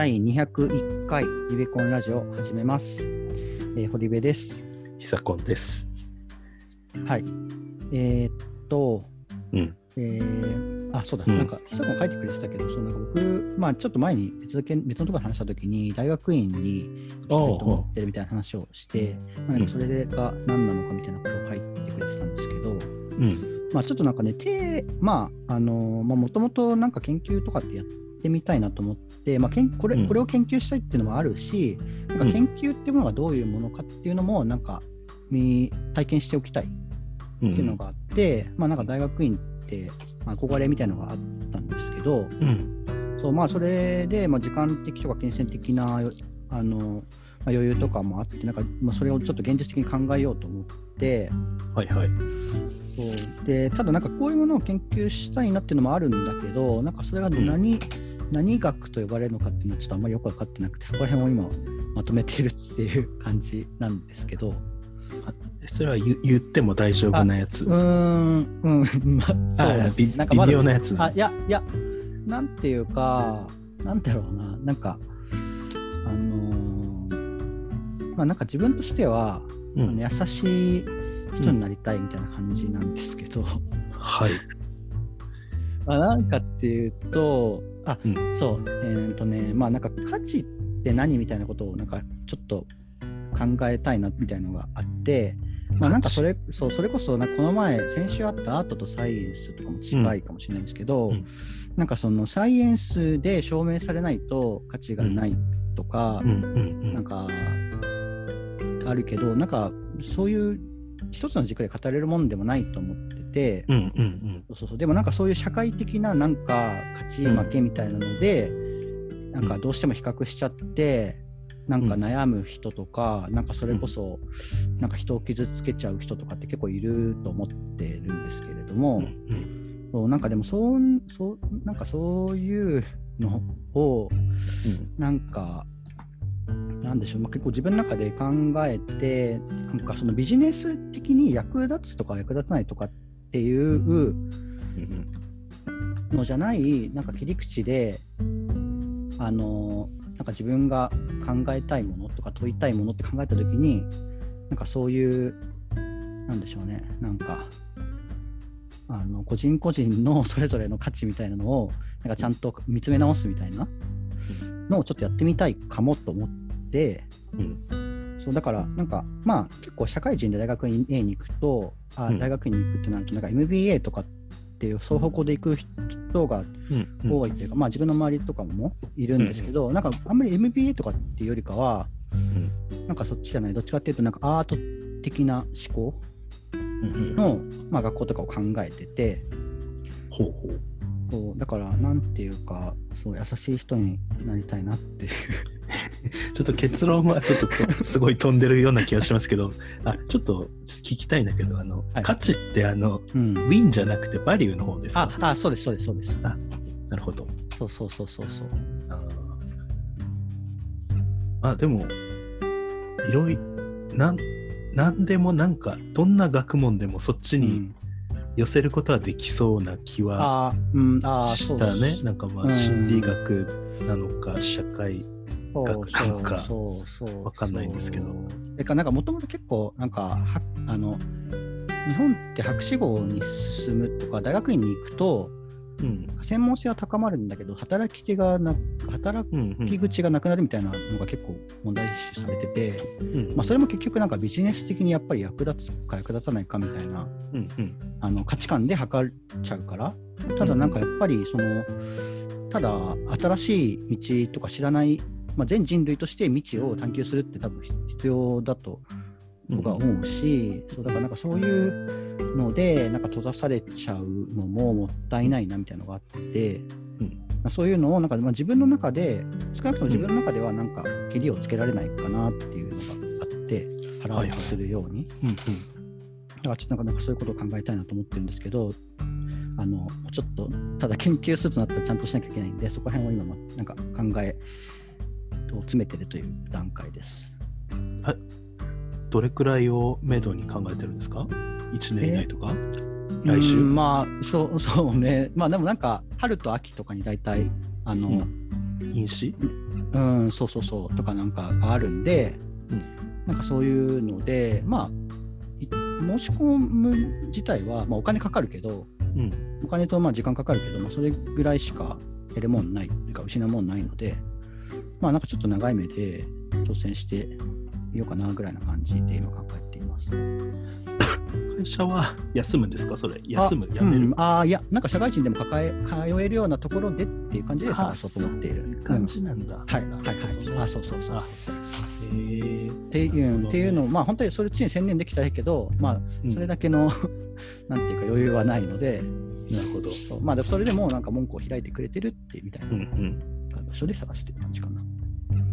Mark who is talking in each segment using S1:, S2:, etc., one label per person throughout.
S1: 第201回リベコンラジオ始めます。えー、堀部です。
S2: ヒサコンです。
S1: はい。えーっと、
S2: うん。
S1: えー、あ、そうだ、
S2: うん
S1: なんか、久子書いてくれてたけど、そのなんか僕、まあ、ちょっと前に別の件別のところで話したときに、大学院に行きたいと思ってるみたいな話をして、まあ、それが何なのかみたいなことを書いてくれてたんですけど、
S2: うん。
S1: まあ、ちょっとなんかね、てまあ、あのまあ、もともとなんか研究とかってやってみたいなと思って、まあ、けんこれ
S2: うん
S1: これを研究したいっていうのもあるし、なんか研究っていうものがどういうものかっていうのも、なんか、み体験しておきたい
S2: うん。
S1: っていうのがあって、まあなんか大学院ってまあ憧れみたいなのがあったんですけど、
S2: うん。
S1: そうまあそれでまあ時間的とか金銭的なあの、まあ、余裕とかもあって、なんかまあそれをちょっと現実的に考えようと思って、
S2: はいはい。
S1: そうでただなんかこういうものを研究したいなっていうのもあるんだけど、なんかそれが何,、何学と呼ばれるのかっていうのはちょっとあんまりよく分かってなくて、そこら辺を今まとめてるっていう感じなんですけど。
S2: それは言言っても大丈夫なやつ
S1: う
S2: です。
S1: ーん、うん、まあ、
S2: 微妙なやつな
S1: あ、いや、いや、なんていうか、なんだろうな、なんか、あのーまあ、なんか自分としては、
S2: うん。
S1: 優しい人になりたいみたいな感じなんですけど、
S2: はい。
S1: まあなんかっていうと、あ、
S2: うん。
S1: そう、えーっとね、まあなんか価値って何みたいなことを、なんかちょっと考えたいなみたいなのがあって、まあなんかそれ、そう、それこそ、なこの前、先週あったアートとサイエンスとかも近いかもしれないんですけど、
S2: うん。
S1: なんかそのサイエンスで証明されないと価値がないとか
S2: うん。
S1: なんか、あるけど、なんかそういう一つの軸で語れるもんでもないと思ってて、
S2: うん。うん。うん。
S1: そうそう。そうでもなんかそういう社会的ななんか勝ち負けみたいなので、なんかどうしても比較しちゃって、なんか悩む人とか、なんかそれこそ、なんか人を傷つけちゃう人とかって結構いると思ってるんですけれども、そうなんかでもそうそうなんかそういうのをなんかなんでしょう、まあ、結構自分の中で考えてなんかそのビジネス的に役立つとか役立たないとかっていう
S2: うん
S1: のじゃないなんか切り口であのなんか自分が考えたいものとか問いたいものって考えた時になんかそういうなんでしょうね。なんかあの個人個人のそれぞれの価値みたいなのをなんかちゃんと見つめ直すみたいなのをちょっとやってみたいかもと思って。
S2: うん
S1: そうだからなんかまあ結構社会人で大学院 A に行くとあ
S2: うん。
S1: 大学院に行くってなるとなんか MBA とかっていうそういう方向で行く人が
S2: うんうん
S1: 多いというか、まあ自分の周りとかもいるんですけど、なんかあんまり MBA とかっていうよりかは、なんかそっちじゃない、どっちかっていうと、なんかアート的な思考
S2: うん
S1: の、まあ、学校とかを考えてて、
S2: ほうほう。
S1: そうだから、なんていうか、そう優しい人になりたいなっていう。
S2: ちょっと結論はちょっととすごい飛んでるような気がしますけど、あ、ちょっと聞きたいんだけど、あの、
S1: はい。
S2: 価値ってあの、
S1: うん、
S2: ウィンじゃなくてバリューの方ですか？
S1: ああ、そうです、そうです、そうです。
S2: なるほど。
S1: そうそうそうそうそう。
S2: あー。あでもいろいなんなんでもなんかどんな学問でもそっちに
S1: うん。
S2: 寄せることはできそうな気はしたね、なんかまあ
S1: うん
S2: 心理学なのか社会
S1: そう
S2: 学なのか
S1: そうそうそう
S2: わかんないんですけど。
S1: そうてかなんかもともと結構なんかはあの日本って博士号に進むとか大学院に行くと
S2: うん。
S1: 専門性は高まるんだけど働き手がな働
S2: うんうん
S1: き口がなくなるみたいなのが結構問題視されてて、
S2: うん
S1: まあ、それも結局なんかビジネス的にやっぱり役立つか役立たないかみたいな
S2: うんうん。
S1: あの価値観で測っちゃうから。ただなんかやっぱりそのただ新しい道とか知らない、まあ、全人類として未知を探求するって多分必要だと僕は思うし、そうだからなんかそういうのでなんか閉ざされちゃうのももったいないなみたいなのがあって、
S2: うん
S1: まあ、そういうのをなんかまあ自分の中で少なくとも自分の中ではなんか切りをつけられないかなっていうのがあって腹落ちするように。
S2: うんうん
S1: だからちょっとなんかそういうことを考えたいなと思ってるんですけど、あのちょっとただ研究するとなったらちゃんとしなきゃいけないんで、そこら辺を今まなんか考えを詰めてるという段階です。
S2: どれくらいをめどに考えてるんですか ?1 年以内とか？来週？
S1: うんまあそう そうね、まあでもなんか春と秋とかに大体あの、
S2: うん。飲酒？
S1: うん、そうそうそうとかなんかがあるんで、
S2: うん。
S1: なんかそういうので、まあ、い申し込む自体は、まあ、お金かかるけど、
S2: うん。
S1: お金とまあ時間かかるけど、まあ、それぐらいしか得るもんないというか、失うもんないので、まあなんかちょっと長い目で挑戦してみようかなぐらいな感じで今考えています。
S2: 会社は休むんですか？それ。休む、辞める。
S1: うん、ああ、いや、なんか社会人でも抱え通えるようなところでっていう感じで探そうと思っている。
S2: そういう感じなんだ。
S1: うんはい、はい、はい。あ、そうそうそう。
S2: え
S1: っていうっていうのを、まあ、本当にそれっちに専念できたらいいけど、まあ、
S2: うん
S1: それだけの、なんていうか余裕はないので、
S2: なるほど。
S1: まあ、でもそれでもなんか門戸を開いてくれてるってみたい
S2: うんう。
S1: なん場所で探してる感じかな。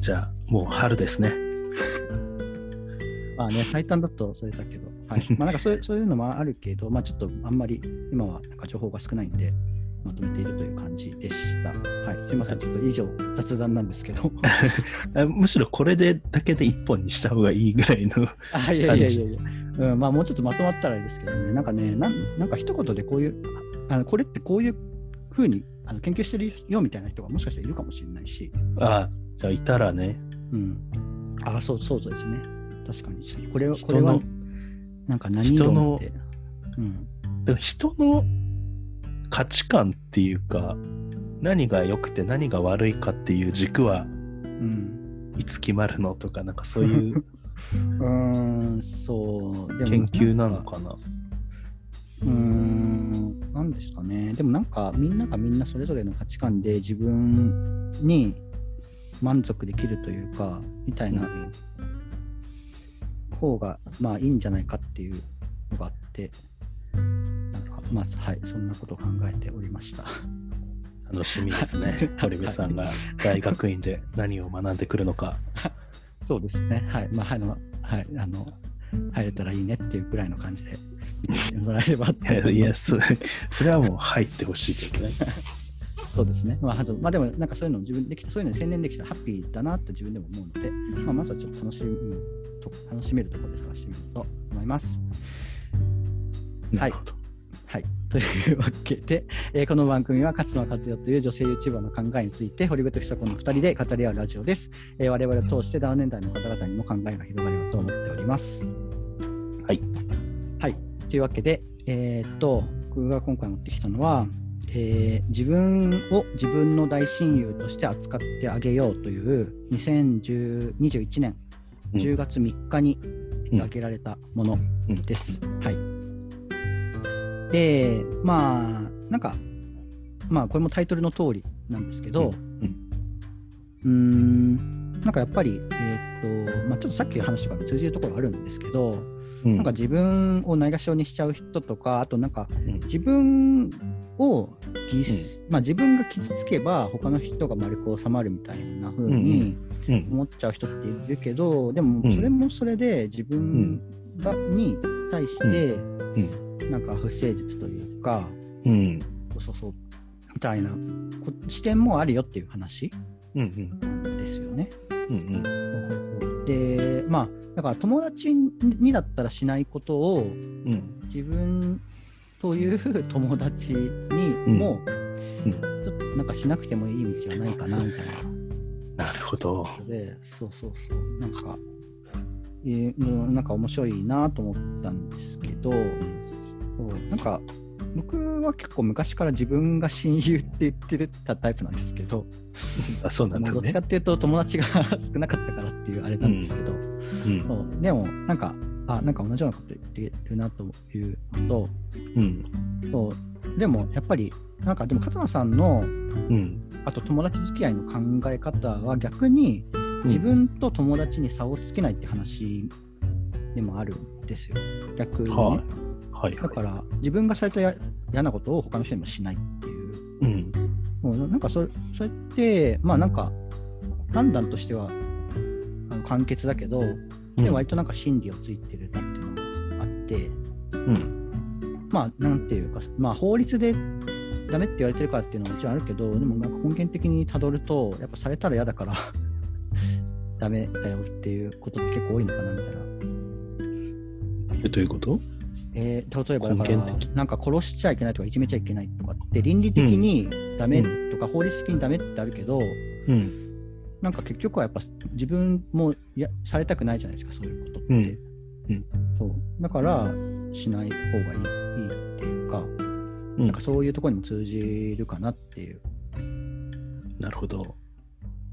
S2: じゃあ、もう春ですね。
S1: まあね、最短だとそれだけど、はい。まあ、なんかそういうそういうのもあるけど、まあ、ちょっとあんまり今はなんか情報が少ないんで、まとめているという感じでした。はい。すいません、ちょっと以上雑談なんですけど。
S2: あむしろこれでだけで一本にした方がいいぐらいの。
S1: あいやいやいやいや、うん、まあもうちょっとまとまったらいいですけどね、なんかね、なんなんか一言でこういう、ああのこれってこういうふうにあの研究してるよみたいな人がもしかしたらいるかもしれないし、
S2: あじゃあいたらね。
S1: うん。あそうそうですね。確かに。これを、
S2: 人
S1: これは
S2: の、
S1: なんか何
S2: 人の
S1: 論って。うん。
S2: だから人の価値観っていうか、何が良くて何が悪いかっていう軸は
S1: うん。
S2: いつ決まるのとか、なんかそういう
S1: うーん、そう。
S2: 研究なのかな。
S1: うんですかね。でもなんか、みんながみんなそれぞれの価値観で自分に満足できるというか、みたいな方が、まあいいんじゃないかっていうのがあって、なまあ、はい、そんなことを考えておりました。
S2: 楽しみですね。堀部さんが大学院で何を学んでくるのか。
S1: そうですね。はい。まあ、はい、はい、あの、入れたらいいねっていうぐらいの感じで見てもらえればと
S2: いや
S1: 思
S2: いやそそれはもう入ってほしいけどね。
S1: そうですね。まあ、あとまあ、でも、なんかそういうの自分できた、そういうのに専念できたらハッピーだなって自分でも思うので、まあ、まずはちょっと楽しむと、楽しめるところで探してみようと思います。
S2: なるほど。
S1: はい。というわけで、えーこの番組は勝間和代という女性 YouTuber の考えについて、堀部と久子の2人で語り合うラジオです。えー我々を通してダウン年代の方々にも考えが広がればと思っております。
S2: はい。
S1: はい。というわけで、えーっと、僕が今回持ってきたのは、えー自分を自分の大親友として扱ってあげようという2021年
S2: うん。
S1: 10月3日に挙げられたものです。はい。で、まあ、なんか、まあ、これもタイトルの通りなんですけど、うーん、なんかやっぱり、えーっと、まあ、ちょっとさっきの話とかに通じるところあるんですけど、
S2: うん。
S1: なんか自分をないがしろにしちゃう人とか、あとなんか
S2: うん。
S1: 自分をぎす、まあ、自分が傷つけば他の人が丸く収まるみたいな風に
S2: うん
S1: 思っちゃう人っているけど、でも
S2: うん。
S1: それもそれで自分が、に対してなんか不誠実というか、
S2: うん。
S1: そうそうみたいなこ視点もあるよっていう話
S2: うんうん。
S1: ですよね。
S2: うんうん
S1: でまあだから友達にだったらしないことを
S2: うん。
S1: 自分という友達にも、
S2: うん。
S1: ちょっとなんかしなくてもいい道はないかなみたいな。
S2: なるほど。
S1: で、そうそうそう、なんか、えーうんなんか面白いなと思ったんですけど、そう。なんか、僕は結構昔から自分が親友って言ってたタイプなんですけど、
S2: あ、そうなんだね。
S1: どっちか。っていうと友達が少なかったからっていうあれなんですけど、
S2: うん。
S1: そう。でもなんか、あ、なんか同じようなこと言ってるなというのと、
S2: うん。
S1: そう。でもやっぱり、なんかでも勝間さんの
S2: うん。
S1: あと友達付き合いの考え方は逆に自分と友達に差をつけないって話でもあるんですよ。逆に、ね。
S2: はいはいは
S1: だから自分がされたや嫌なことを他の人にもしないっていう。
S2: い。うん
S1: もうなんかそれそれって、まあなんか判断としてはあの簡潔だけど、で割となんか真理をついてるなっていうのがあって、
S2: うん
S1: まあなんていうか、まあ法律でダメって言われてるからっていうのはもちろんあるけど、でもなんか根源的にたどると、やっぱされたら嫌だから ダメだよっていうことって結構多いのかなみたいな。
S2: えどういうこと？
S1: えー例えばだから、なんか殺しちゃいけないとか、いじめちゃいけないとかって、倫理的にダメとか、法律的にダメってあるけど、
S2: うん。
S1: なんか結局はやっぱ自分もやされたくないじゃないですか、そういうことって。
S2: うんうん
S1: そうだから、しない方がいいいいっていうか、
S2: うん
S1: なんかそういうところにも通じるかなっていう。
S2: なるほど。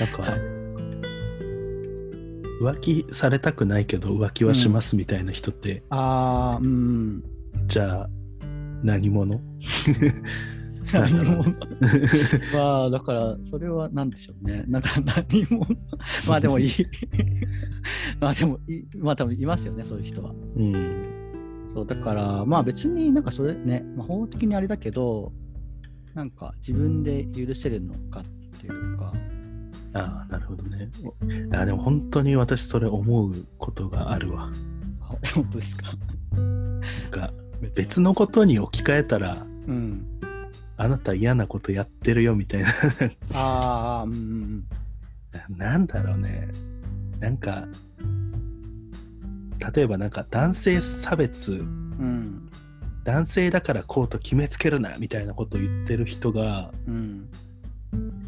S2: なんか、
S1: はい
S2: 浮気されたくないけど浮気はしますみたいな人って、
S1: あー、うん。
S2: じゃあ何者？
S1: 何も。まあ、だから、それは何でしょうね。なんか何も。まあでもいい。まあでもいい、まあ多分いますよね、そういう人は。
S2: うん。
S1: そう、だから、まあ別になんかそれね、まあ、法的にあれだけど、なんか自分で許せるのかっていうか、
S2: ああ、なるほどね。あでも本当に私それ思うことがあるわ。
S1: あ本当ですか？
S2: なんか別のことに置き換えたら、
S1: うん。
S2: あなた嫌なことやってるよみたいな。
S1: ああ、うんうん
S2: なんだろうね。なんか、例えばなんか男性差別、
S1: うん。うん。
S2: 男性だからこうと決めつけるなみたいなことを言ってる人が、
S1: うん。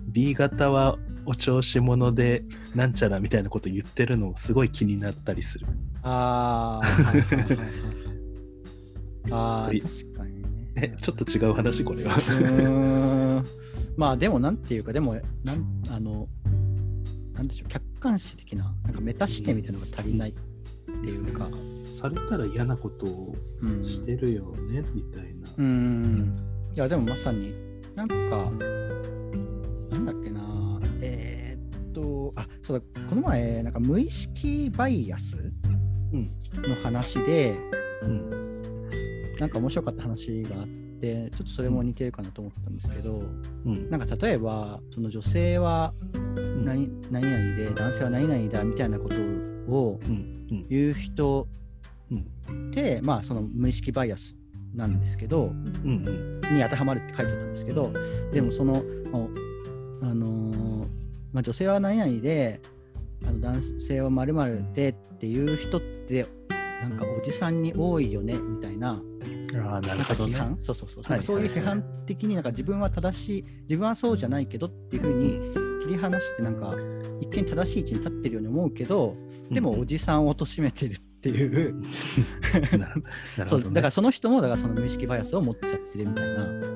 S2: B 型はお調子者でなんちゃらみたいなこと言ってるのすごい気になったりする。
S1: ああ、はいはいはいはい。あ確かにね。
S2: え、ちょっと違う話これは。
S1: うーんまあでもなんていうかでもなんあのなんでしょう客観視的ななんかメタ視点みたいなのが足りないっていうか、
S2: されたら嫌なことを
S1: うん、
S2: してるよねみたいな。
S1: うんいやでもまさになんかなんだっけなえーっとあそうだこの前なんか無意識バイアス
S2: うん
S1: の話で
S2: うん。
S1: なんか面白かった話があってちょっとそれも似てるかなと思ったんですけど
S2: うん。
S1: なんか例えばその女性は
S2: うん。
S1: 何何々で男性は何々だみたいなことを
S2: うん。うん。
S1: 言う人
S2: うん。
S1: って、まあその無意識バイアスなんですけど
S2: うん。
S1: に当てはまるって書いてたんですけどでもその、おあのーまあ、女性は何々であの男性は〇〇でっていう人ってなんかおじさんに多いよねみたいな。
S2: うん。ああ、なるほどね。
S1: 批判、そうそうそう、
S2: はい
S1: そういう批判的になんか自分は正しい自分はそうじゃないけどっていうふうに切り離してなんか一見正しい位置に立ってるように思うけどでもおじさんを貶めてるっていう、
S2: ね。
S1: そうだからその人もだからその無意識バイアスを持っちゃってるみたいな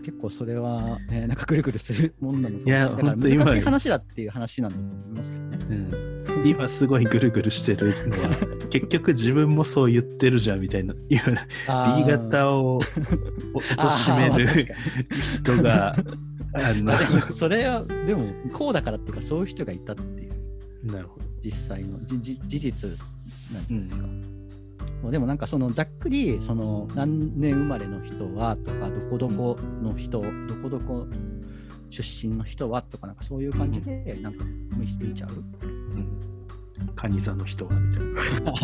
S1: か結構それは、ね、なんかぐるぐるするもんなのかもしれ
S2: いや
S1: ないだから難しい話だっていう話なんだと思いますけどね。
S2: うん今すごいぐるぐるしてるのは 結局自分もそう言ってるじゃんみたいな B 型をお 貶め
S1: あーまあ
S2: る人が あ
S1: に
S2: の
S1: それはでもこうだからっていうかそういう人がいたっていう
S2: なるほど。
S1: 実際のじじ事実なんじゃないですか。もうでもなんかそのざっくりその何年生まれの人はとかどこどこの人どこどこ出身の人はとかなんかそういう感じでなんか見見ちゃう。
S2: うんカニ座の人はみたいな。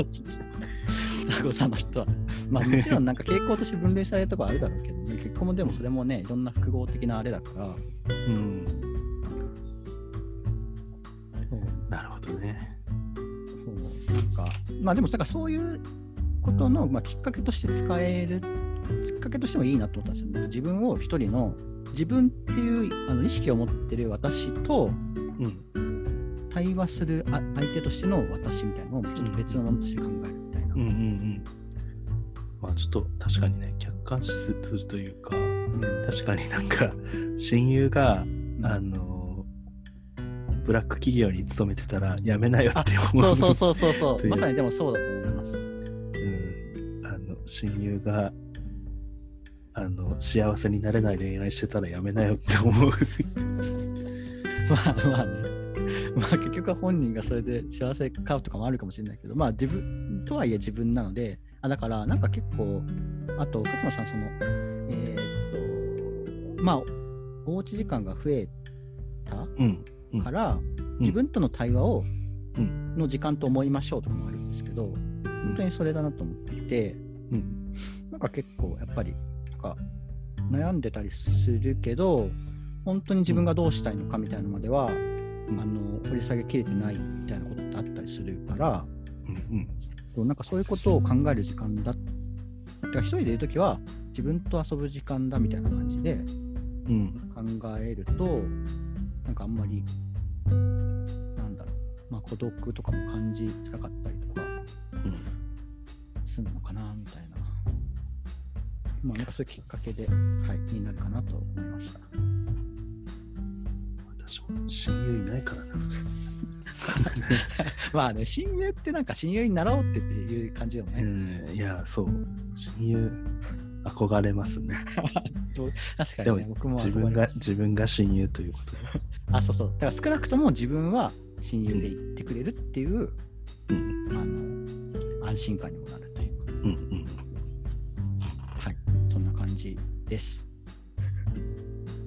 S1: 双子さんの人は。まあもちろんなんか傾向として分類されるとこあるだろうけどね、結婚もでもそれもね、いろんな複合的なあれだから、
S2: うん、なるほどね。
S1: そうなんか、まあでもなんかそういうことの、まあ、きっかけとして使える、きっかけとしてもいいなと思ったんですよね。自分を一人の、自分っていうあの意識を持ってる私と
S2: うん
S1: 対話するあ相手としての私みたいなのをちょっと別のものとして考えるみたいな。
S2: うんうんうん。まあちょっと確かにね客観視するというか
S1: うん
S2: 確かになんか親友があのブラック企業に勤めてたらやめなよって思う。
S1: そうそうそうそうそう まさにでもそうだと思。
S2: う親友があの幸せになれない恋愛してたらやめなよって思う。
S1: まあまあね。まあ結局は本人がそれで幸せ買うとかもあるかもしれないけど、まあ自分とはいえ自分なので、あだからなんか結構、あと勝野さん、その、えーっと、まあ、おうち時間が増えた
S2: うんうん
S1: から、自分との対話を、の時間と思いましょうとかもあるんですけど、本当にそれだなと思っていて、
S2: うん
S1: なんか結構やっぱりなんか悩んでたりするけど本当に自分がどうしたいのかみたいなのまでは、
S2: うん。
S1: あの掘り下げきれてないみたいなことってあったりするから
S2: うんうん。
S1: そうなんかそういうことを考える時間だてか一人でいるときは自分と遊ぶ時間だみたいな感じで
S2: うん。
S1: 考えると、なんかあんまり、なんだろう、まあ、孤独とかも感じづらかったりとか
S2: うん。
S1: するのかなみたいな、まあ、なんかそういうきっかけで、はい、になるかなと思いました。
S2: 私も親友いないからな。
S1: まあね、親友ってなんか親友になろうってっていう感じでもね、
S2: うん、いや、そう。親友、憧れますね。
S1: 確かにね、
S2: でも
S1: 僕も
S2: 自分が自分が親友ということで。
S1: あ、そうそう。だから少なくとも自分は親友でいてくれるっていう、
S2: うん
S1: あの、安心感にもなるというか、
S2: うんうん。
S1: です。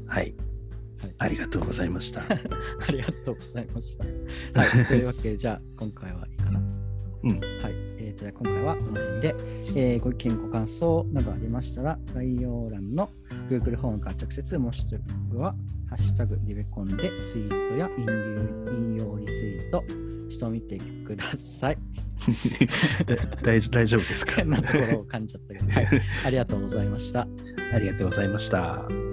S2: はい。
S1: はい、
S2: ありがとうございました。
S1: ありがとうございました。はい、というわけで、じゃあ今回はいいかな。
S2: うん
S1: はい、えーとじゃあ今回はこの辺で、えーご意見、ご感想などありましたら、概要欄の Google フォームから直接、もしくは、ハッシュタグリベコンでツイートや引用リツイートしてみてください。
S2: 大大丈夫ですか？
S1: 変なところを感じちゃったけど、はい、ありがとうございました。
S2: ありがとうございました。